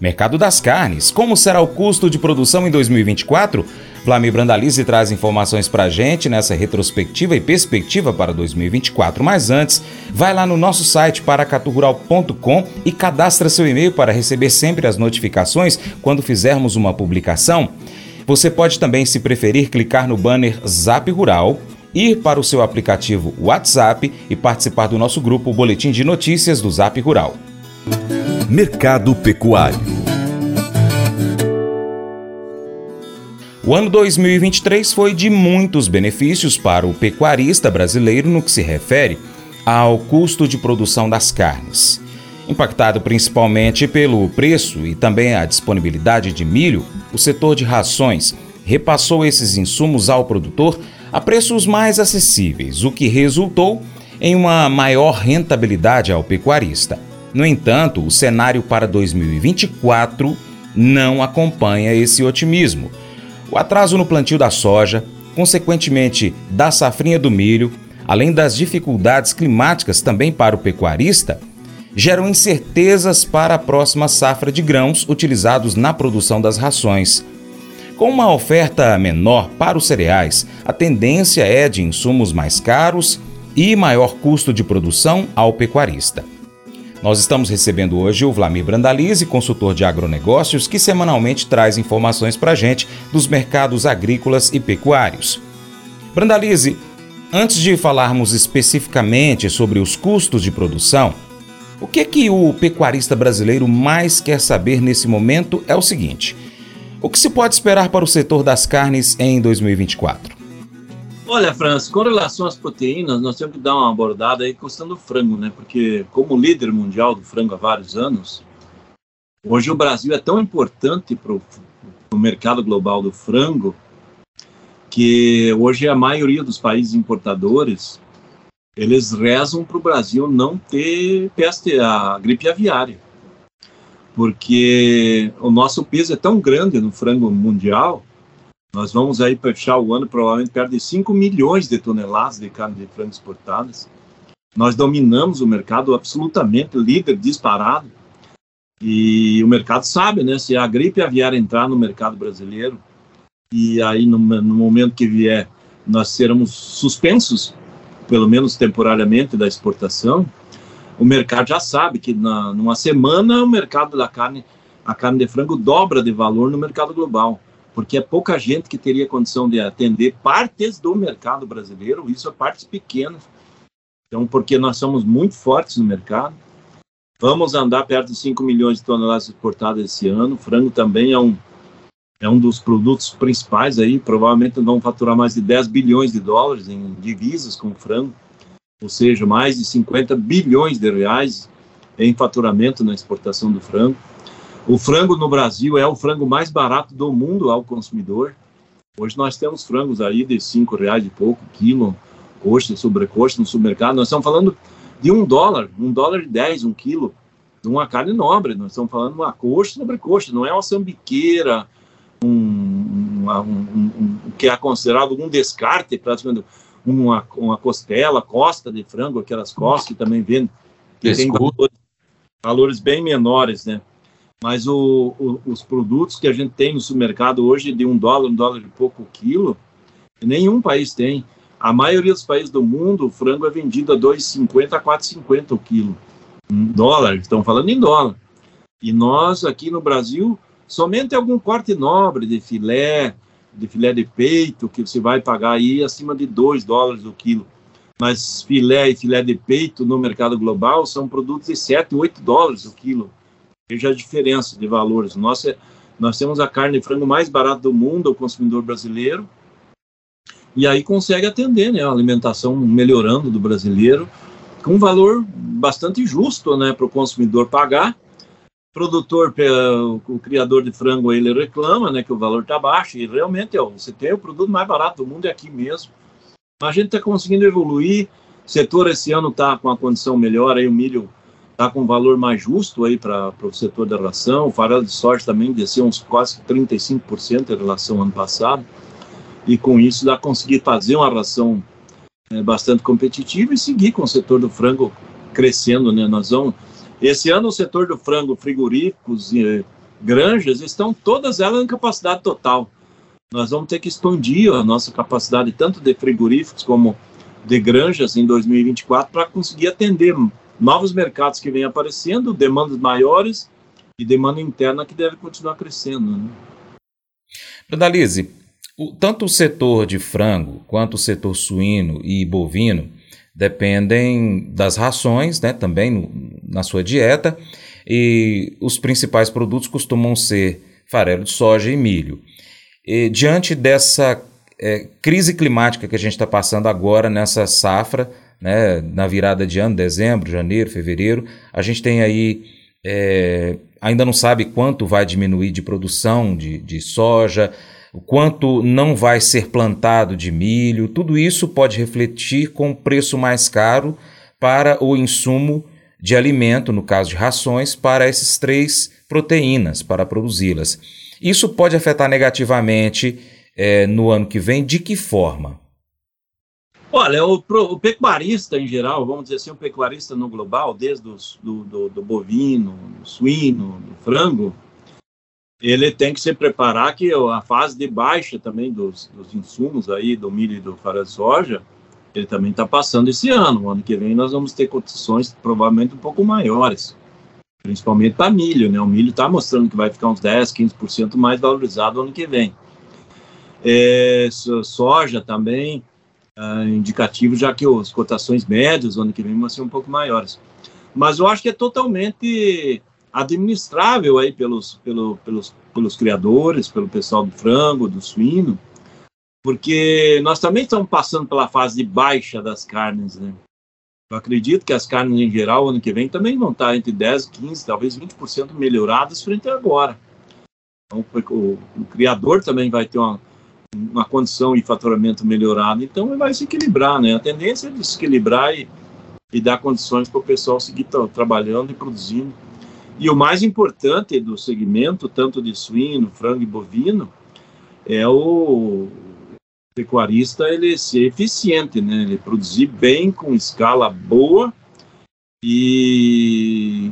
Mercado das carnes, como será o custo de produção em 2024? Vlamir Brandalize traz informações para a gente nessa retrospectiva e perspectiva para 2024. Mas antes, vai lá no nosso site paracaturural.com e cadastra seu e-mail para receber sempre as notificações quando fizermos uma publicação. Você pode também, se preferir, clicar no banner Zap Rural, ir para o seu aplicativo WhatsApp e participar do nosso grupo Boletim de Notícias do Zap Rural. Mercado Pecuário. O ano 2023 foi de muitos benefícios para o pecuarista brasileiro no que se refere ao custo de produção das carnes. Impactado principalmente pelo preço e também a disponibilidade de milho, o setor de rações repassou esses insumos ao produtor a preços mais acessíveis, o que resultou em uma maior rentabilidade ao pecuarista. No entanto, o cenário para 2024 não acompanha esse otimismo. O atraso no plantio da soja, consequentemente da safrinha do milho, além das dificuldades climáticas também para o pecuarista, geram incertezas para a próxima safra de grãos utilizados na produção das rações. Com uma oferta menor para os cereais, a tendência é de insumos mais caros e maior custo de produção ao pecuarista. Nós estamos recebendo hoje o Vlamir Brandalize, consultor de agronegócios, que semanalmente traz informações para a gente dos mercados agrícolas e pecuários. Brandalize, antes de falarmos especificamente sobre os custos de produção, o que, que o pecuarista brasileiro mais quer saber nesse momento é o seguinte: o que se pode esperar para o setor das carnes em 2024? Olha, França, com relação às proteínas, nós temos que dar uma abordada aí questão do frango, né? Porque como líder mundial do frango há vários anos, hoje o Brasil é tão importante para o mercado global do frango que hoje a maioria dos países importadores eles rezam para o Brasil não ter peste, a gripe aviária, porque o nosso peso é tão grande no frango mundial nós vamos aí fechar o ano provavelmente perto de 5 milhões de toneladas de carne de frango exportadas. Nós dominamos o mercado absolutamente, líder disparado. E o mercado sabe, né? Se a gripe aviária entrar no mercado brasileiro, e aí no, no momento que vier nós seremos suspensos, pelo menos temporariamente, da exportação, o mercado já sabe que na, numa semana o mercado da carne, a carne de frango dobra de valor no mercado global porque é pouca gente que teria condição de atender partes do mercado brasileiro, isso é partes pequenas. Então, porque nós somos muito fortes no mercado, vamos andar perto de 5 milhões de toneladas exportadas esse ano. Frango também é um, é um dos produtos principais aí, provavelmente vão faturar mais de 10 bilhões de dólares em divisas com frango, ou seja, mais de 50 bilhões de reais em faturamento na exportação do frango. O frango no Brasil é o frango mais barato do mundo ao consumidor. Hoje nós temos frangos aí de cinco reais e pouco quilo, coxa, sobrecoxa no supermercado. Nós estamos falando de um dólar, um dólar e dez um quilo de uma carne nobre. Nós estamos falando de uma coxa sobrecoxa, não é uma sambiqueira, um, uma, um, um, um, que é considerado um descarte, praticamente uma, uma costela, costa de frango, aquelas costas que também vendem, que tem valores, valores bem menores, né? Mas o, o, os produtos que a gente tem no supermercado hoje de um dólar, um dólar e pouco o quilo, nenhum país tem. A maioria dos países do mundo, o frango é vendido a 2,50 a 4,50 o quilo. Um dólar, estão falando em dólar. E nós, aqui no Brasil, somente algum corte nobre de filé, de filé de peito, que você vai pagar aí acima de 2 dólares o quilo. Mas filé e filé de peito no mercado global são produtos de 7, 8 dólares o quilo. Veja a diferença de valores. Nós, é, nós temos a carne de frango mais barata do mundo ao consumidor brasileiro, e aí consegue atender né, a alimentação melhorando do brasileiro, com um valor bastante justo né, para o consumidor pagar. O produtor, o criador de frango, ele reclama né, que o valor está baixo, e realmente é, você tem o produto mais barato do mundo, é aqui mesmo. Mas a gente está conseguindo evoluir, o setor esse ano está com a condição melhor, aí o milho está com um valor mais justo aí para o setor da ração. O farelo de soja também desceu uns quase 35% em relação ao ano passado. E com isso dá conseguir fazer uma ração é, bastante competitiva e seguir com o setor do frango crescendo, né? Nós vamos esse ano o setor do frango frigoríficos e, granjas estão todas elas em capacidade total. Nós vamos ter que expandir a nossa capacidade tanto de frigoríficos como de granjas em 2024 para conseguir atender novos mercados que vêm aparecendo, demandas maiores e demanda interna que deve continuar crescendo. Né? Tanto o setor de frango quanto o setor suíno e bovino dependem das rações, né, também no, na sua dieta, e os principais produtos costumam ser farelo de soja e milho. E, diante dessa é, crise climática que a gente está passando agora nessa safra, né, na virada de ano, dezembro, janeiro, fevereiro, a gente tem aí, é, ainda não sabe quanto vai diminuir de produção de, de soja, o quanto não vai ser plantado de milho, tudo isso pode refletir com preço mais caro para o insumo de alimento, no caso de rações, para essas três proteínas, para produzi-las. Isso pode afetar negativamente é, no ano que vem, de que forma? Olha, o, o, pecuarista em geral, vamos dizer assim, o pecuarista no global, desde os, do, do, do, bovino, do suíno, do frango, ele tem que se preparar que a fase de baixa também dos, dos insumos aí, do milho e do farelo de soja, ele também está passando esse ano. Ano que vem nós vamos ter cotações provavelmente um pouco maiores, principalmente para milho, né? O milho está mostrando que vai ficar uns 10, 15% mais valorizado ano que vem. É, soja também, é, indicativo, já que as cotações médias ano que vem vão ser um pouco maiores. Mas eu acho que é totalmente administrável aí pelos, pelo, pelos, pelos criadores, pelo pessoal do frango, do suíno, porque nós também estamos passando pela fase de baixa das carnes, né? Eu acredito que as carnes em geral, ano que vem, também vão estar entre 10, 15, talvez 20% melhoradas frente a agora. Então, o, o, criador também vai ter uma, uma condição e faturamento melhorado, então vai se equilibrar, né? A tendência é de se equilibrar e, e dar condições para o pessoal seguir trabalhando e produzindo e o mais importante do segmento, tanto de suíno, frango e bovino, é o pecuarista ele ser eficiente, né? Ele produzir bem, com escala boa e,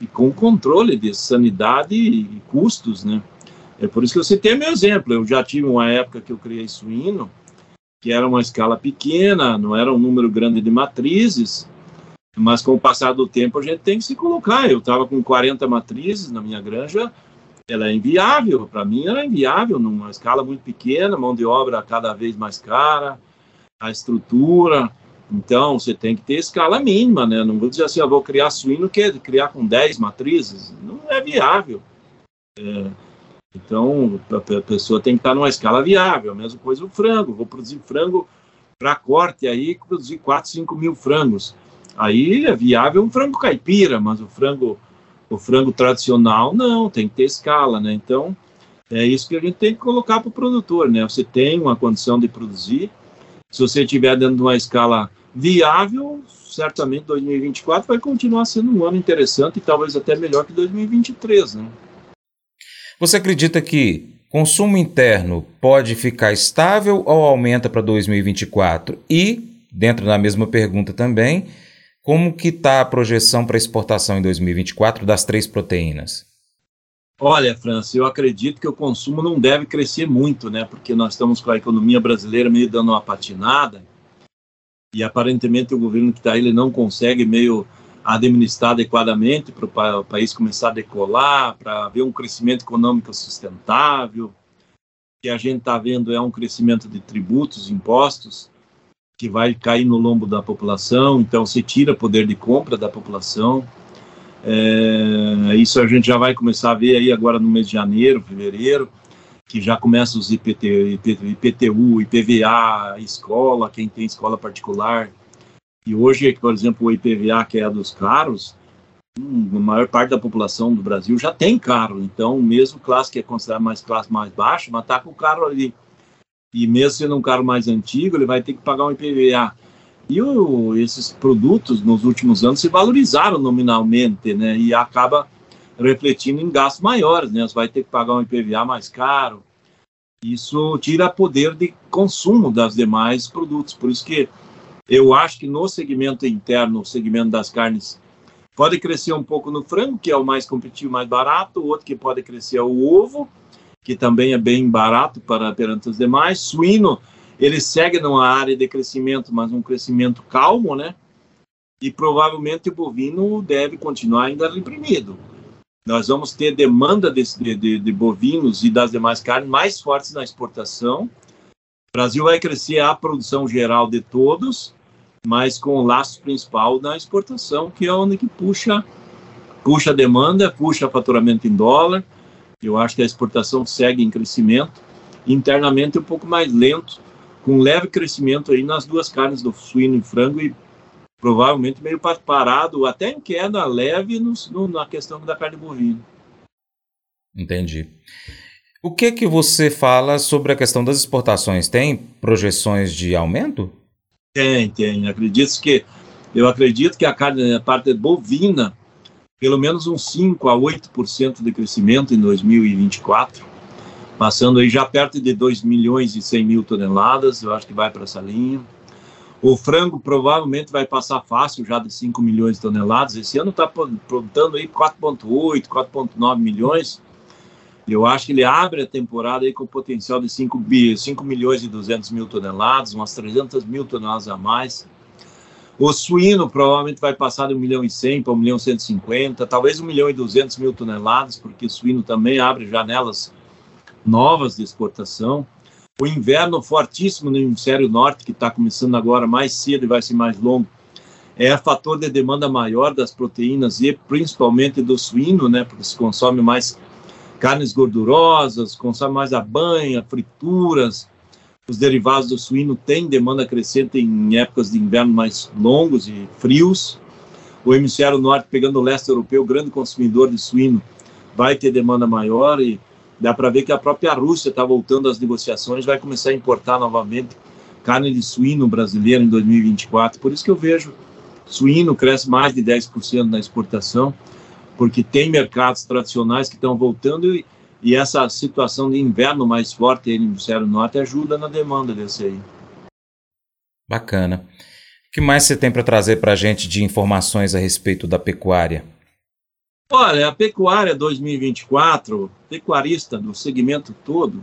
e com controle de sanidade e custos, né? É por isso que eu citei meu exemplo. Eu já tive uma época que eu criei suíno, que era uma escala pequena, não era um número grande de matrizes, mas com o passar do tempo a gente tem que se colocar. Eu estava com 40 matrizes na minha granja, ela é inviável, para mim ela é inviável, numa escala muito pequena, mão de obra cada vez mais cara, a estrutura. Então, você tem que ter escala mínima, né? Não vou dizer assim, eu vou criar suíno, que é criar com 10 matrizes. Não é viável. É, então, a pessoa tem que estar numa escala viável. Mesma coisa o frango. Vou produzir frango para corte aí, produzir 4, 5 mil frangos. Aí é viável um frango caipira, mas o frango, o frango tradicional não, tem que ter escala, né? Então é isso que a gente tem que colocar para o produtor, né? Você tem uma condição de produzir, se você estiver dentro de uma escala viável, certamente 2024 vai continuar sendo um ano interessante e talvez até melhor que 2023, né? Você acredita que consumo interno pode ficar estável ou aumenta para 2024? E, dentro da mesma pergunta também, como que está a projeção para exportação em 2024 das três proteínas? Olha, França, eu acredito que o consumo não deve crescer muito, né? Porque nós estamos com a economia brasileira meio dando uma patinada e aparentemente o governo que está aí ele não consegue meio administrar adequadamente para o país começar a decolar, para ver um crescimento econômico sustentável. O que a gente está vendo é um crescimento de tributos, impostos, que vai cair no lombo da população, então se tira poder de compra da população. É, isso a gente já vai começar a ver aí agora no mês de janeiro, fevereiro, que já começa os IPT, IPTU, IPVA, escola, quem tem escola particular. E hoje, por exemplo, o IPVA, que é a dos carros, hum, a maior parte da população do Brasil já tem carro. Então, mesmo classe que é considerada mais classe mais baixa, mas está com o carro ali e mesmo sendo um carro mais antigo, ele vai ter que pagar um IPVA. E o, esses produtos, nos últimos anos, se valorizaram nominalmente, né? E acaba refletindo em gastos maiores, né? Você vai ter que pagar um IPVA mais caro. Isso tira poder de consumo das demais produtos. Por isso que eu acho que no segmento interno, o segmento das carnes, Pode crescer um pouco no frango, que é o mais competitivo, mais barato. O outro que pode crescer é o ovo, que também é bem barato para perante os demais. Suíno, ele segue numa área de crescimento, mas um crescimento calmo, né? E provavelmente o bovino deve continuar ainda reprimido. Nós vamos ter demanda de, de, de bovinos e das demais carnes mais fortes na exportação. Brasil vai crescer a produção geral de todos, mas com o laço principal na exportação, que é onde que puxa, puxa a demanda, puxa faturamento em dólar. Eu acho que a exportação segue em crescimento, internamente um pouco mais lento, com leve crescimento aí nas duas carnes do suíno e frango e provavelmente meio parado, até em queda leve no, no, na questão da carne bovina. Entendi. O que que você fala sobre a questão das exportações? Tem projeções de aumento? Tem, tem. Acredito que eu acredito que a carne, a parte bovina, pelo menos uns 5 a 8% de crescimento em 2024, passando aí já perto de 2 milhões e 100 mil toneladas, eu acho que vai para essa linha. O frango provavelmente vai passar fácil já de 5 milhões de toneladas. Esse ano está produzindo aí 4,8, 4,9 milhões. Eu acho que ele abre a temporada aí com potencial de 5, 5 milhões e 200 mil toneladas, umas 300 mil toneladas a mais. O suíno provavelmente vai passar de 1 milhão e 100 para 1 milhão e 150, talvez 1 milhão e 200 mil toneladas, porque o suíno também abre janelas novas de exportação. O inverno fortíssimo no hemisfério norte, que está começando agora mais cedo e vai ser mais longo, é fator de demanda maior das proteínas e principalmente do suíno, né, porque se consome mais carnes gordurosas, consome mais a banha, frituras. Os derivados do suíno têm demanda crescente em épocas de inverno mais longos e frios. O hemisfério norte, pegando o leste europeu, grande consumidor de suíno, vai ter demanda maior e dá para ver que a própria Rússia está voltando às negociações, vai começar a importar novamente carne de suíno brasileira em 2024. Por isso que eu vejo suíno cresce mais de 10% na exportação porque tem mercados tradicionais que estão voltando e, e essa situação de inverno mais forte no hemisfério norte ajuda na demanda desse aí. Bacana. O que mais você tem para trazer para a gente de informações a respeito da pecuária? Olha, a pecuária 2024, pecuarista do segmento todo,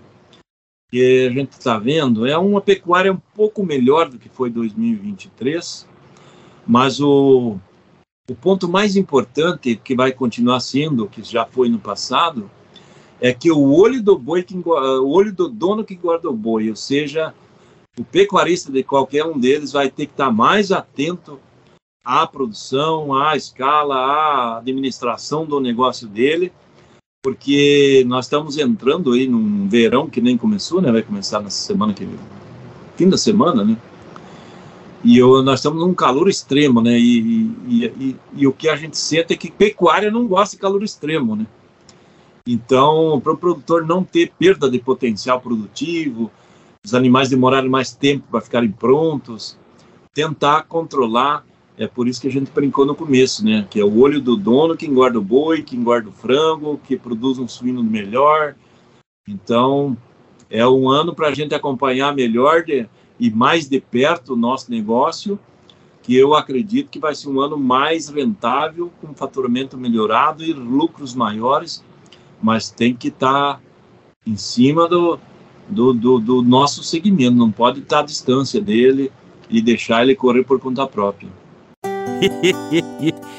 que a gente está vendo, é uma pecuária um pouco melhor do que foi 2023, mas o, o ponto mais importante, que vai continuar sendo, que já foi no passado, é que o olho do boi, que, o olho do dono que guarda o boi, ou seja, o pecuarista de qualquer um deles vai ter que estar mais atento à produção, à escala, à administração do negócio dele, porque nós estamos entrando aí num verão que nem começou, né? Vai começar na semana que vem, fim da semana, né? E eu, nós estamos num calor extremo, né? E, e, e, e, o que a gente sente é que pecuária não gosta de calor extremo, né? Então, para o produtor não ter perda de potencial produtivo, os animais demorarem mais tempo para ficarem prontos, tentar controlar. É por isso que a gente brincou no começo, né? Que é o olho do dono que engorda o boi, que engorda o frango, que produz um suíno melhor. Então, é um ano para a gente acompanhar melhor de, e mais de perto o nosso negócio, que eu acredito que vai ser um ano mais rentável, com faturamento melhorado e lucros maiores, mas tem que estar tá em cima do, do, do, do nosso segmento, não pode estar tá à distância dele e deixar ele correr por conta própria.